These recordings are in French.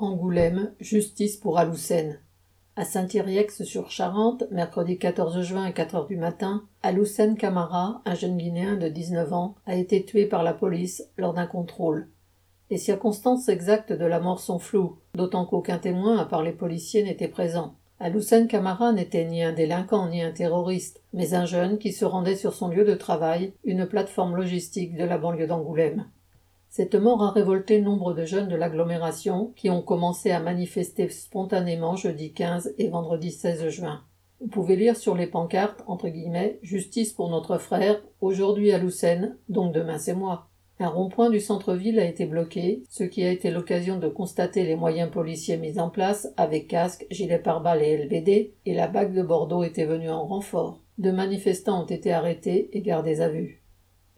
Angoulême, justice pour Aloussen. À Saint-Iriex-sur-Charente, mercredi 14 juin à 4 heures du matin, Aloussen Camara, un jeune Guinéen de 19 ans, a été tué par la police lors d'un contrôle. Les circonstances exactes de la mort sont floues, d'autant qu'aucun témoin, à part les policiers, n'était présent. Aloussen Camara n'était ni un délinquant ni un terroriste, mais un jeune qui se rendait sur son lieu de travail, une plateforme logistique de la banlieue d'Angoulême. Cette mort a révolté nombre de jeunes de l'agglomération qui ont commencé à manifester spontanément jeudi 15 et vendredi 16 juin. Vous pouvez lire sur les pancartes, entre guillemets, Justice pour notre frère, aujourd'hui à Lucène, donc demain c'est moi. Un rond-point du centre-ville a été bloqué, ce qui a été l'occasion de constater les moyens policiers mis en place avec casque, gilet pare-balles et LBD, et la bague de Bordeaux était venue en renfort. Deux manifestants ont été arrêtés et gardés à vue.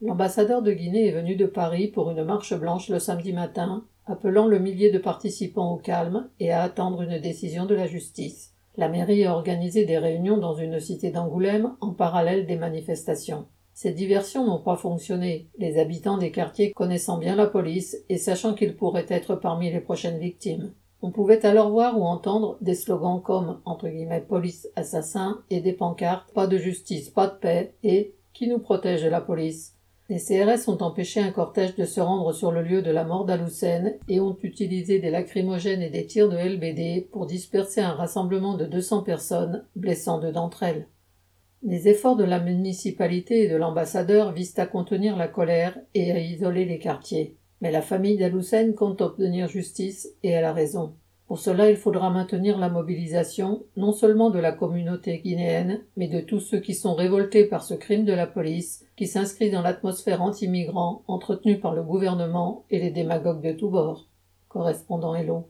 L'ambassadeur de Guinée est venu de Paris pour une marche blanche le samedi matin, appelant le millier de participants au calme et à attendre une décision de la justice. La mairie a organisé des réunions dans une cité d'Angoulême en parallèle des manifestations. Ces diversions n'ont pas fonctionné, les habitants des quartiers connaissant bien la police et sachant qu'ils pourraient être parmi les prochaines victimes. On pouvait alors voir ou entendre des slogans comme entre guillemets police assassin et des pancartes pas de justice, pas de paix et qui nous protège la police? Les CRS ont empêché un cortège de se rendre sur le lieu de la mort d'Aloussen et ont utilisé des lacrymogènes et des tirs de LBD pour disperser un rassemblement de 200 personnes, blessant deux d'entre elles. Les efforts de la municipalité et de l'ambassadeur visent à contenir la colère et à isoler les quartiers. Mais la famille d'Aloussen compte obtenir justice et elle a raison. Pour cela, il faudra maintenir la mobilisation, non seulement de la communauté guinéenne, mais de tous ceux qui sont révoltés par ce crime de la police, qui s'inscrit dans l'atmosphère anti-migrant entretenue par le gouvernement et les démagogues de tous bords. Correspondant Hello.